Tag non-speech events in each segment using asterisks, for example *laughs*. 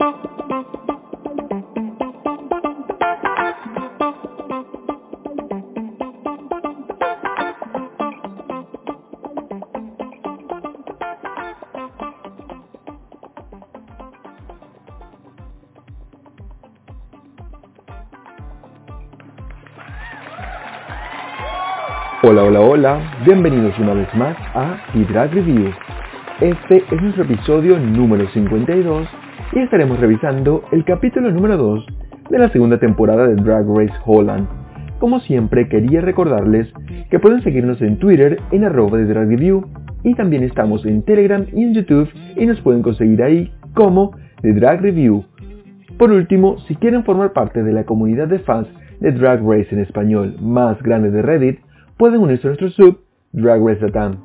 Hola, hola, hola, bienvenidos una vez más a Drag Review. Este es nuestro episodio número 52 y estaremos revisando el capítulo número 2 de la segunda temporada de Drag Race Holland. Como siempre, quería recordarles que pueden seguirnos en Twitter en arroba de Drag Review y también estamos en Telegram y en YouTube y nos pueden conseguir ahí como The Drag Review. Por último, si quieren formar parte de la comunidad de fans de Drag Race en español más grande de Reddit, pueden unirse a nuestro sub Drag Race Latam.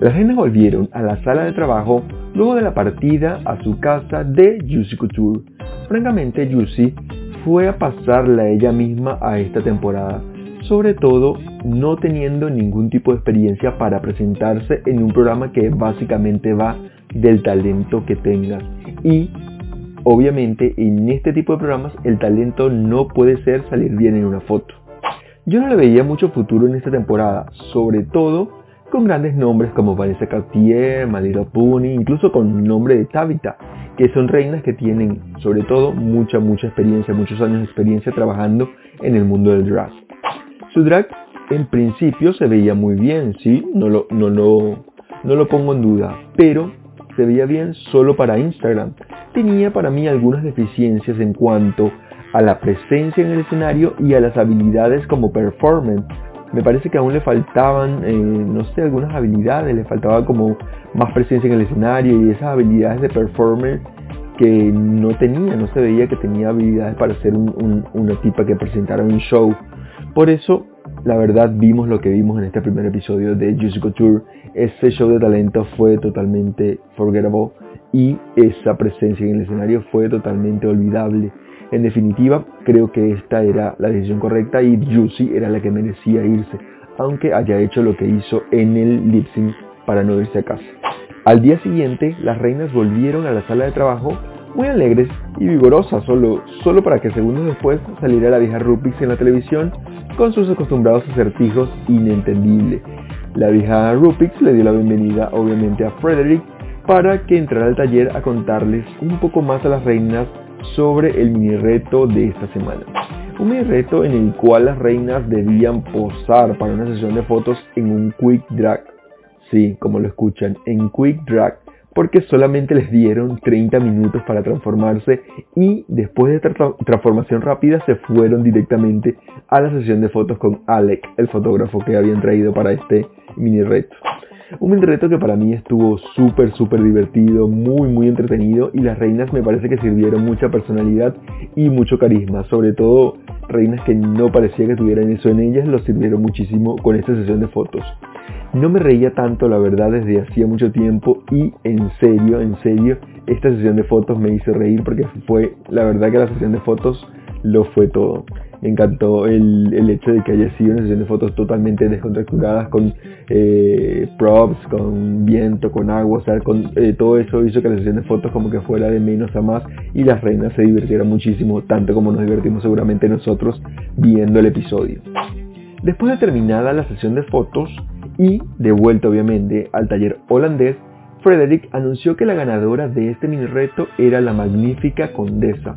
Las reinas volvieron a la sala de trabajo luego de la partida a su casa de Juicy Couture. Francamente, Juicy fue a pasarla ella misma a esta temporada, sobre todo no teniendo ningún tipo de experiencia para presentarse en un programa que básicamente va del talento que tengas y Obviamente en este tipo de programas el talento no puede ser salir bien en una foto. Yo no le veía mucho futuro en esta temporada, sobre todo con grandes nombres como Vanessa Cartier, Malira Puni, incluso con nombre de Tabitha, que son reinas que tienen sobre todo mucha, mucha experiencia, muchos años de experiencia trabajando en el mundo del drag. Su drag en principio se veía muy bien, sí, no lo, no lo, no lo pongo en duda, pero se veía bien solo para Instagram. Tenía para mí algunas deficiencias en cuanto a la presencia en el escenario y a las habilidades como performance. Me parece que aún le faltaban, eh, no sé, algunas habilidades, le faltaba como más presencia en el escenario y esas habilidades de performance que no tenía, no se veía que tenía habilidades para ser una tipa que presentara un show. Por eso la verdad vimos lo que vimos en este primer episodio de Juicy Couture. Ese show de talento fue totalmente forgettable y esa presencia en el escenario fue totalmente olvidable. En definitiva, creo que esta era la decisión correcta y Juicy era la que merecía irse, aunque haya hecho lo que hizo en el lip para no irse a casa. Al día siguiente, las reinas volvieron a la sala de trabajo muy alegres y vigorosas, solo, solo para que segundos después saliera la vieja Rupix en la televisión con sus acostumbrados acertijos inentendibles. La vieja Rupix le dio la bienvenida obviamente a Frederick para que entrara al taller a contarles un poco más a las reinas sobre el mini reto de esta semana. Un mini reto en el cual las reinas debían posar para una sesión de fotos en un quick drag. Sí, como lo escuchan, en quick drag porque solamente les dieron 30 minutos para transformarse y después de esta transformación rápida se fueron directamente a la sesión de fotos con Alec, el fotógrafo que habían traído para este mini reto. Un reto que para mí estuvo súper, súper divertido, muy, muy entretenido y las reinas me parece que sirvieron mucha personalidad y mucho carisma, sobre todo reinas que no parecía que tuvieran eso en ellas, lo sirvieron muchísimo con esta sesión de fotos. No me reía tanto, la verdad, desde hacía mucho tiempo y en serio, en serio, esta sesión de fotos me hizo reír porque fue, la verdad que la sesión de fotos lo fue todo. Me encantó el, hecho de que haya sido una sesión de fotos totalmente descontracturadas con eh, props, con viento, con agua, o sea, con, eh, todo eso hizo que la sesión de fotos como que fuera de menos a más y las reinas se divirtieran muchísimo, tanto como nos divertimos seguramente nosotros viendo el episodio. Después de terminada la sesión de fotos, y, de vuelta obviamente al taller holandés, Frederick anunció que la ganadora de este mini reto era la magnífica condesa,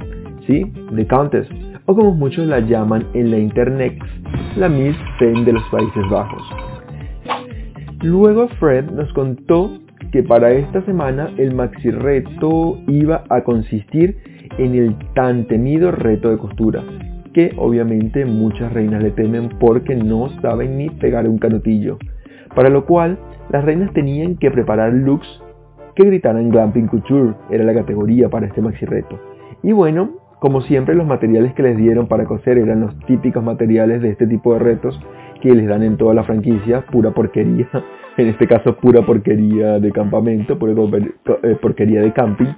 ¿sí? The Countess, o como muchos la llaman en la internet, la Miss Fame de los Países Bajos. Luego Fred nos contó que para esta semana el maxi reto iba a consistir en el tan temido reto de costura, que obviamente muchas reinas le temen porque no saben ni pegar un canutillo para lo cual las reinas tenían que preparar looks que gritaran Glamping Couture, era la categoría para este maxi reto. Y bueno, como siempre los materiales que les dieron para coser eran los típicos materiales de este tipo de retos que les dan en toda la franquicia, pura porquería, *laughs* en este caso pura porquería de campamento, pura eh, porquería de camping.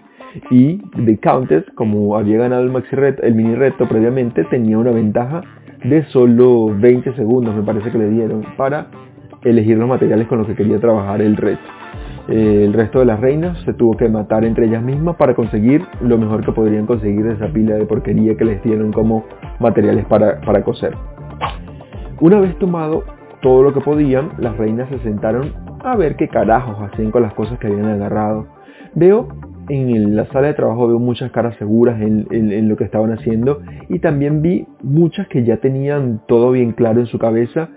Y The Countess, como había ganado el el mini reto previamente, tenía una ventaja de solo 20 segundos, me parece que le dieron, para elegir los materiales con los que quería trabajar el reto. Eh, el resto de las reinas se tuvo que matar entre ellas mismas para conseguir lo mejor que podrían conseguir de esa pila de porquería que les dieron como materiales para, para coser. Una vez tomado todo lo que podían, las reinas se sentaron a ver qué carajos hacían con las cosas que habían agarrado. Veo en la sala de trabajo veo muchas caras seguras en, lo que estaban haciendo y también vi muchas que ya tenían todo bien claro en su cabeza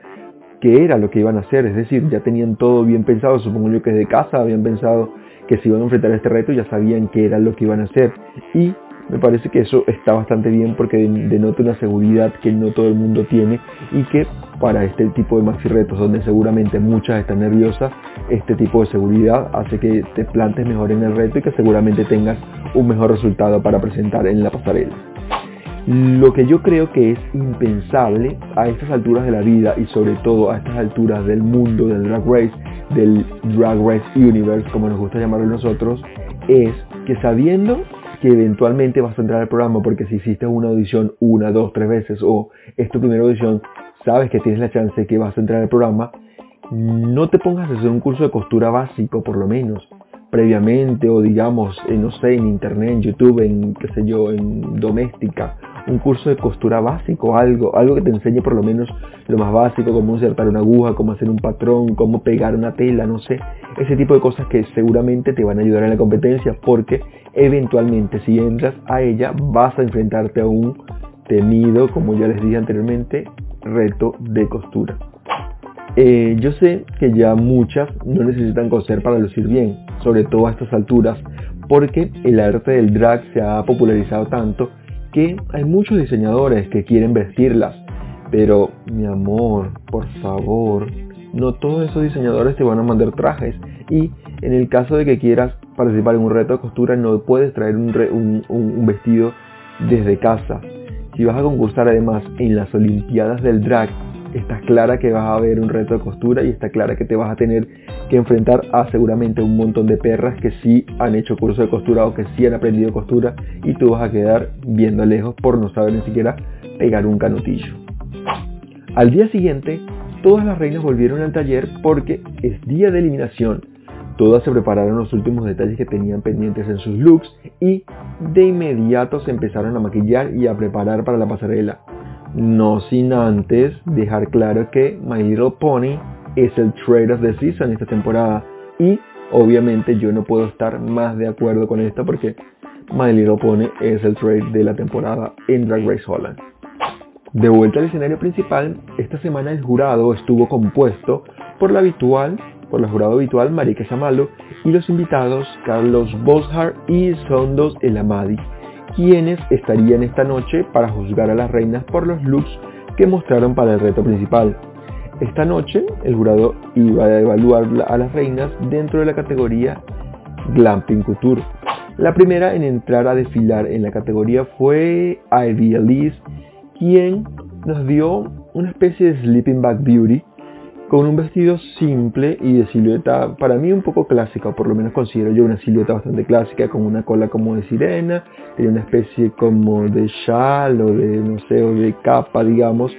qué era lo que iban a hacer, es decir, ya tenían todo bien pensado, supongo yo que de casa habían pensado que si iban a enfrentar este reto ya sabían qué era lo que iban a hacer y me parece que eso está bastante bien porque denota una seguridad que no todo el mundo tiene y que para este tipo de maxi retos donde seguramente muchas están nerviosas, este tipo de seguridad hace que te plantes mejor en el reto y que seguramente tengas un mejor resultado para presentar en la pasarela. Lo que yo creo que es impensable a estas alturas de la vida y sobre todo a estas alturas del mundo del drag race, del drag race universe como nos gusta llamarlo nosotros, es que sabiendo que eventualmente vas a entrar al programa porque si hiciste una audición una, dos, tres veces o es tu primera audición, sabes que tienes la chance que vas a entrar al programa, no te pongas a hacer un curso de costura básico por lo menos previamente o digamos, no sé, en internet, en YouTube, en qué sé yo, en doméstica, un curso de costura básico, algo, algo que te enseñe por lo menos lo más básico, cómo insertar una aguja, cómo hacer un patrón, cómo pegar una tela, no sé, ese tipo de cosas que seguramente te van a ayudar en la competencia porque eventualmente si entras a ella vas a enfrentarte a un temido, como ya les dije anteriormente, reto de costura. Eh, yo sé que ya muchas no necesitan coser para lucir bien, sobre todo a estas alturas, porque el arte del drag se ha popularizado tanto que hay muchos diseñadores que quieren vestirlas. Pero, mi amor, por favor, no todos esos diseñadores te van a mandar trajes. Y en el caso de que quieras participar en un reto de costura, no puedes traer un, vestido desde casa. Si vas a concursar además en las Olimpiadas del Drag, estás clara que vas a ver un reto de costura y está clara que te vas a tener que enfrentar a seguramente un montón de perras que sí han hecho curso de costura o que sí han aprendido costura y tú vas a quedar viendo lejos por no saber ni siquiera pegar un canutillo. Al día siguiente, todas las reinas volvieron al taller porque es día de eliminación Todas se prepararon los últimos detalles que tenían pendientes en sus looks y de inmediato se empezaron a maquillar y a preparar para la pasarela. No sin antes dejar claro que My Little Pony es el trade of the season esta temporada y obviamente yo no puedo estar más de acuerdo con esto porque My Little Pony es el trade de la temporada en Drag Race Holland. De vuelta al escenario principal, esta semana el jurado estuvo compuesto por la habitual por la jurado habitual Marika Samalo y los invitados Carlos Boshar y Sondos El Amadi, quienes estarían esta noche para juzgar a las reinas por los looks que mostraron para el reto principal. Esta noche el jurado iba a evaluar a las reinas dentro de la categoría Glamping Couture. La primera en entrar a desfilar en la categoría fue Ivy Elise, quien nos dio una especie de Sleeping Bag Beauty con un vestido simple y de silueta para mí un poco clásica, o por lo menos considero yo una silueta bastante clásica, con una cola como de sirena, tenía una especie como de chal o de, no sé, o de capa, digamos,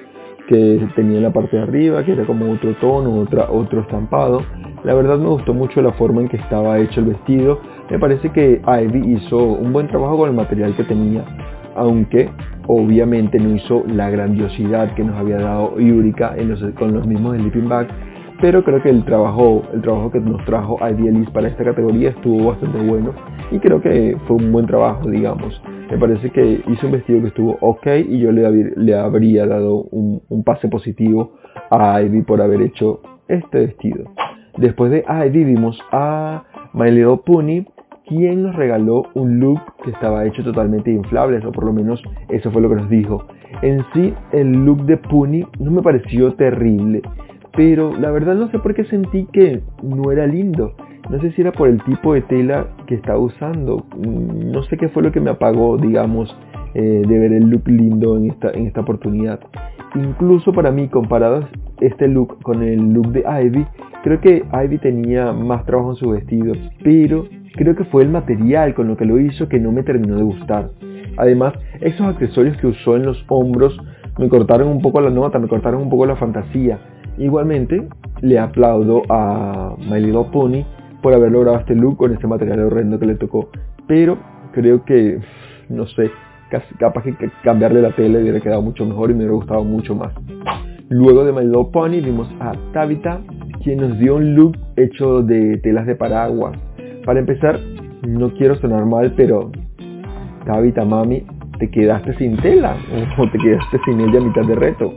que tenía en la parte de arriba, que era como otro tono, otra, otro estampado. La verdad me gustó mucho la forma en que estaba hecho el vestido. Me parece que Ivy hizo un buen trabajo con el material que tenía, aunque obviamente no hizo la grandiosidad que nos había dado Yurika con los mismos Sleeping Bag, pero creo que el trabajo, el trabajo que nos trajo Idealis para esta categoría estuvo bastante bueno y creo que fue un buen trabajo, digamos. Me parece que hizo un vestido que estuvo ok y yo le, le habría dado un, pase positivo a Ivy por haber hecho este vestido. Después de Ivy vimos a My Little quien nos regaló un look que estaba hecho totalmente inflable, o por lo menos eso fue lo que nos dijo. En sí, el look de Puni no me pareció terrible, pero la verdad no sé por qué sentí que no era lindo. No sé si era por el tipo de tela que estaba usando. No sé qué fue lo que me apagó, digamos, eh, de ver el look lindo en esta, en esta oportunidad. Incluso para mí, comparado este look con el look de Ivy, creo que Ivy tenía más trabajo en su vestido, pero creo que fue el material con lo que lo hizo que no me terminó de gustar. Además, esos accesorios que usó en los hombros me cortaron un poco la nota, me cortaron un poco la fantasía. Igualmente, le aplaudo a My Little Pony por haber logrado este look con este material horrendo que le tocó. Pero creo que, no sé, capaz que cambiarle la tele hubiera quedado mucho mejor y me hubiera gustado mucho más. Luego de My Little Pony vimos a Tabitha, quien nos dio un look hecho de telas de paraguas. Para empezar, no quiero sonar mal, pero Tabitha, mami, te quedaste sin tela o *laughs* te quedaste sin ella a mitad de reto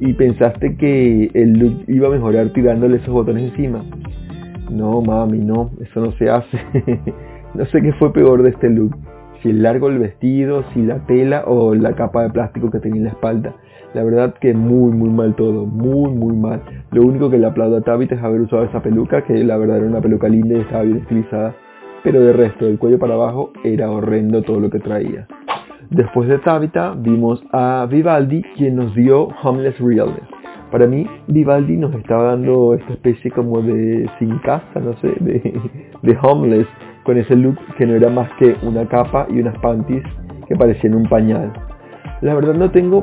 y pensaste que el look iba a mejorar tirándole esos botones encima. No, mami, no, eso no se hace. *laughs* no sé qué fue peor de este look. Si el largo el vestido, si la tela o la capa de plástico que tenía en la espalda. La verdad que muy, muy mal todo, muy, muy mal. Lo único que le aplaudo a Tabitha es haber usado esa peluca, que la verdad era una peluca linda y estaba bien estilizada. Pero de resto, del cuello para abajo era horrendo todo lo que traía. Después de Tabitha vimos a Vivaldi quien nos dio Homeless Realness. Para mí Vivaldi nos estaba dando esta especie como de sin casa, no sé, de, de homeless, con ese look que no era más que una capa y unas panties que parecían un pañal. La verdad no tengo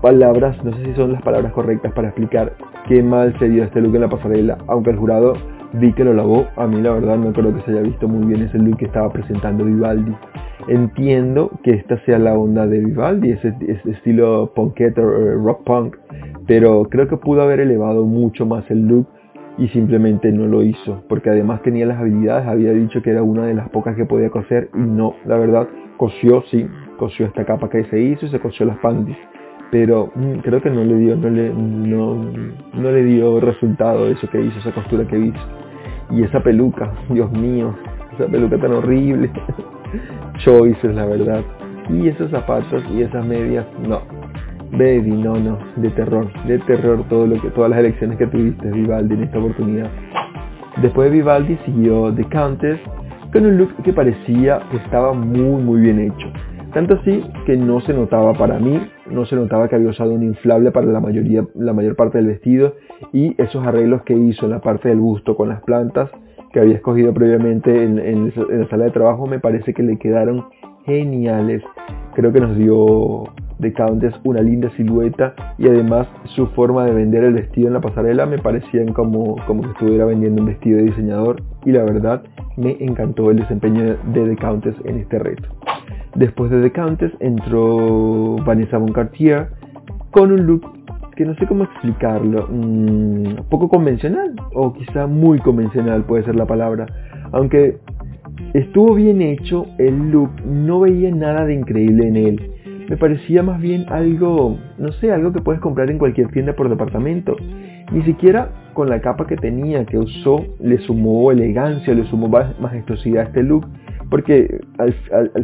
palabras, no sé si son las palabras correctas para explicar qué mal se dio este look en la pasarela, aunque el jurado vi que lo lavó, a mí la verdad no creo que se haya visto muy bien ese look que estaba presentando Vivaldi. Entiendo que esta sea la onda de Vivaldi, ese, estilo punkette o rock punk, pero creo que pudo haber elevado mucho más el look y simplemente no lo hizo, porque además tenía las habilidades, había dicho que era una de las pocas que podía coser y no, la verdad, cosió, sí, cosió esta capa que se hizo y se cosió las panties, pero mm, creo que no le dio, no le, no, no le dio resultado eso que hizo, esa costura que hizo. Y esa peluca, Dios mío, esa peluca tan horrible. *laughs* choices, la verdad. Y esos zapatos y esas medias, no. Baby, no, no, de terror, de terror todas las elecciones que tuviste Vivaldi en esta oportunidad. Después de Vivaldi siguió The Countess con un look que parecía que estaba muy muy bien hecho. Tanto así que no se notaba para mí, no se notaba que había usado un inflable para la mayoría, la mayor parte del vestido y esos arreglos que hizo en la parte del busto con las plantas que había escogido previamente en, la sala de trabajo me parece que le quedaron geniales. Creo que nos dio The Countess una linda silueta y además su forma de vender el vestido en la pasarela me parecían como, como que estuviera vendiendo un vestido de diseñador y la verdad me encantó el desempeño de The Countess en este reto. Después de The Countess entró Vanessa Von Cartier con un look que no sé cómo explicarlo, mm, poco convencional o quizá muy convencional puede ser la palabra, aunque estuvo bien hecho, el look no veía nada de increíble en él. Me parecía más bien algo, no sé, algo que puedes comprar en cualquier tienda por departamento. Ni siquiera con la capa que tenía, que usó, le sumó elegancia, le sumó majestuosidad a este look, porque al,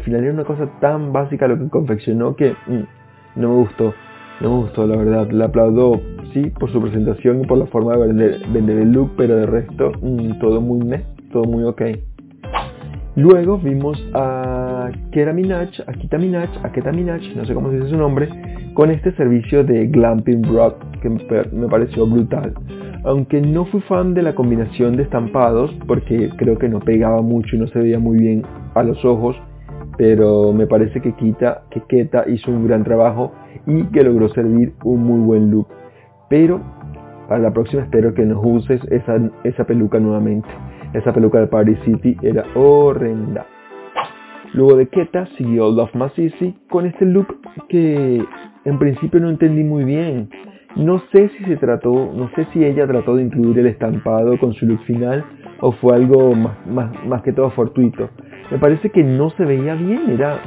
final era una cosa tan básica lo que confeccionó que mm, no me gustó. No me gustó, la verdad. Le aplaudo, sí, por su presentación y por la forma de vender, el look, pero de resto, mm, todo muy meh, todo muy ok. Luego vimos a Kera Minaj, a Kita Minaj, a Keta Minaj, no sé cómo se dice su nombre, con este servicio de Glamping Rock que me pareció brutal. Aunque no fui fan de la combinación de estampados, porque creo que no pegaba mucho y no se veía muy bien a los ojos, pero me parece que Kita, que Keta hizo un gran trabajo y que logró servir un muy buen look. Pero para la próxima espero que nos uses esa, esa peluca nuevamente. Esa peluca de Party City era horrenda. Luego de Keta siguió Love Masisi con este look que en principio no entendí muy bien. No sé si se trató, no sé si ella trató de incluir el estampado con su look final o fue algo más, que todo fortuito. Me parece que no se veía bien, era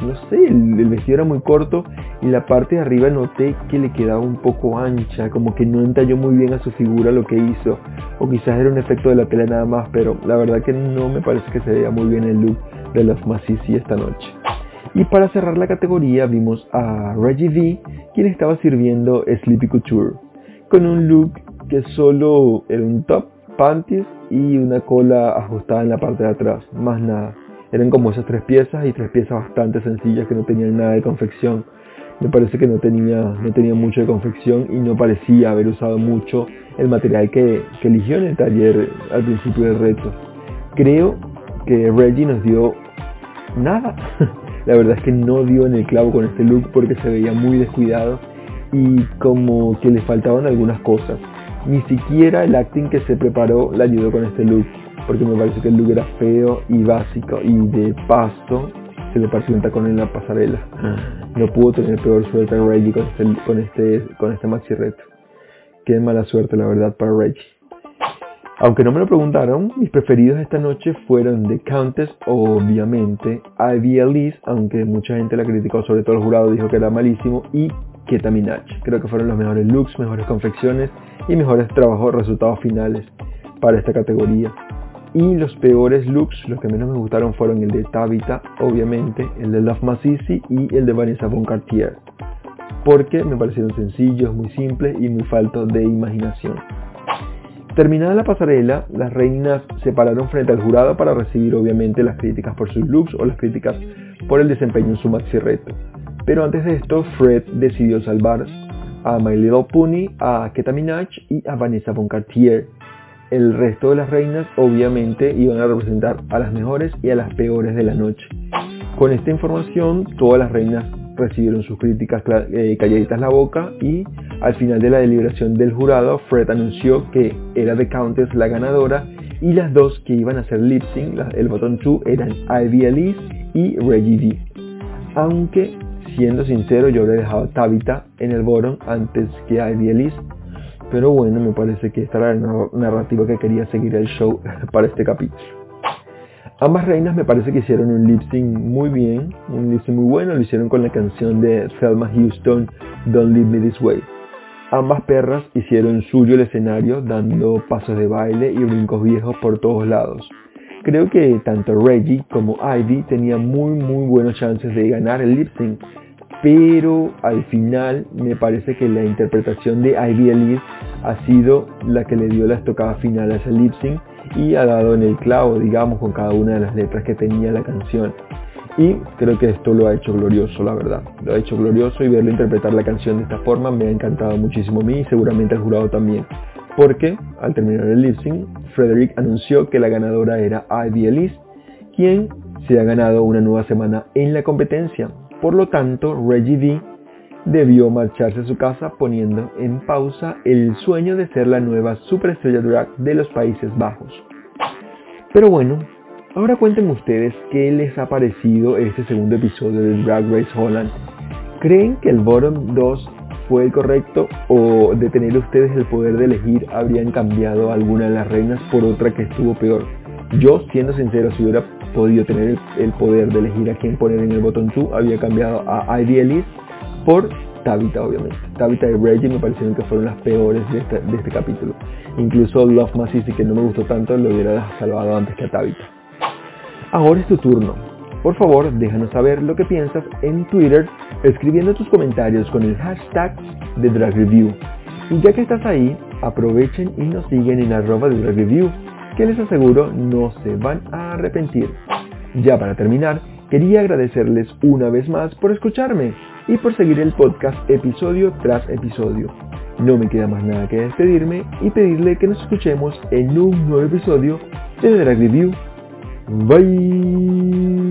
no sé, el, vestido era muy corto y la parte de arriba noté que le quedaba un poco ancha, como que no entalló muy bien a su figura lo que hizo, o quizás era un efecto de la tela nada más, pero la verdad que no me parece que se veía muy bien el look de los Massisi esta noche. Y para cerrar la categoría vimos a Reggie V, quien estaba sirviendo Sleepy Couture, con un look que solo era un top, panties y una cola ajustada en la parte de atrás, más nada. Eran como esas tres piezas y tres piezas bastante sencillas que no tenían nada de confección. Me parece que no tenía, no tenía mucho de confección y no parecía haber usado mucho el material que, que eligió en el taller al principio del reto. Creo que Reggie nos dio nada. *laughs* La verdad es que no dio en el clavo con este look porque se veía muy descuidado y como que le faltaban algunas cosas. Ni siquiera el acting que se preparó le ayudó con este look, porque me parece que el look era feo y básico y de pasto se le partió un tacón en la pasarela. No pudo tener peor suerte a Reggie con este, con este, con este maxi reto. Qué mala suerte la verdad para Reggie. Aunque no me lo preguntaron, mis preferidos esta noche fueron The Countess, obviamente, Ivy Elise, aunque mucha gente la criticó, sobre todo el jurado dijo que era malísimo, y Keta Minaj. Creo que fueron los mejores looks, mejores confecciones y mejores trabajos, resultados finales para esta categoría. Y los peores looks, los que menos me gustaron fueron el de Tabitha, obviamente, el de Love Masisi y el de Vanessa Von Cartier. Porque me parecieron sencillos, muy simples y muy faltos de imaginación. Terminada la pasarela, las reinas se pararon frente al jurado para recibir obviamente las críticas por sus looks o las críticas por el desempeño en su maxi reto. Pero antes de esto, Fred decidió salvar a My Little a Keta Minaj y a Vanessa Von Cartier. El resto de las reinas obviamente iban a representar a las mejores y a las peores de la noche. Con esta información, todas las reinas recibieron sus críticas eh, calladitas la boca y al final de la deliberación del jurado, Fred anunció que era The Countess la ganadora y las dos que iban a ser lip sync, el botón 2, eran Ivy Elise y Reggie D. Aunque, siendo sincero, yo habría dejado a Tabitha en el bottom antes que Ivy Elise. Pero bueno, me parece que esta era la narrativa que quería seguir el show *laughs* para este capítulo. Ambas reinas me parece que hicieron un lip sync muy bien, un lip sync muy bueno, lo hicieron con la canción de Thelma Houston, Don't Leave Me This Way. Ambas perras hicieron suyo el escenario dando pasos de baile y brincos viejos por todos lados. Creo que tanto Reggie como Ivy tenían muy muy buenos chances de ganar el lip sync, pero al final me parece que la interpretación de Ivy Elise ha sido la que le dio la estocada final a ese lip sync y ha dado en el clavo, digamos, con cada una de las letras que tenía la canción. Y creo que esto lo ha hecho glorioso, la verdad. Lo ha hecho glorioso y verlo interpretar la canción de esta forma me ha encantado muchísimo a mí y seguramente al jurado también. Porque al terminar el lip Frederick anunció que la ganadora era Ivy Elise, quien se ha ganado una nueva semana en la competencia. Por lo tanto, Reggie D debió marcharse a su casa poniendo en pausa el sueño de ser la nueva superestrella drag de los Países Bajos. Pero bueno, ahora cuéntenme ustedes qué les ha parecido este segundo episodio de Drag Race Holland. ¿Creen que el bottom 2 fue el correcto o de tener ustedes el poder de elegir habrían cambiado alguna de las reinas por otra que estuvo peor? Yo, siendo sincero, si hubiera podido tener el, poder de elegir a quién poner en el botón 2, había cambiado a Ivy por Tabitha, obviamente. Tabitha y Reggie me parecieron que fueron las peores de este, de este capítulo. Incluso Love Masisi, que no me gustó tanto, lo hubiera salvado antes que a Tabitha. Ahora es tu turno. Por favor, déjanos saber lo que piensas en Twitter escribiendo tus comentarios con el hashtag de Drag Review. Y ya que estás ahí, aprovechen y nos siguen en arroba de Drag Review, que les aseguro no se van a arrepentir. Ya para terminar, quería agradecerles una vez más por escucharme y por seguir el podcast episodio tras episodio. No me queda más nada que despedirme y pedirle que nos escuchemos en un nuevo episodio de The Drag Review. Bye.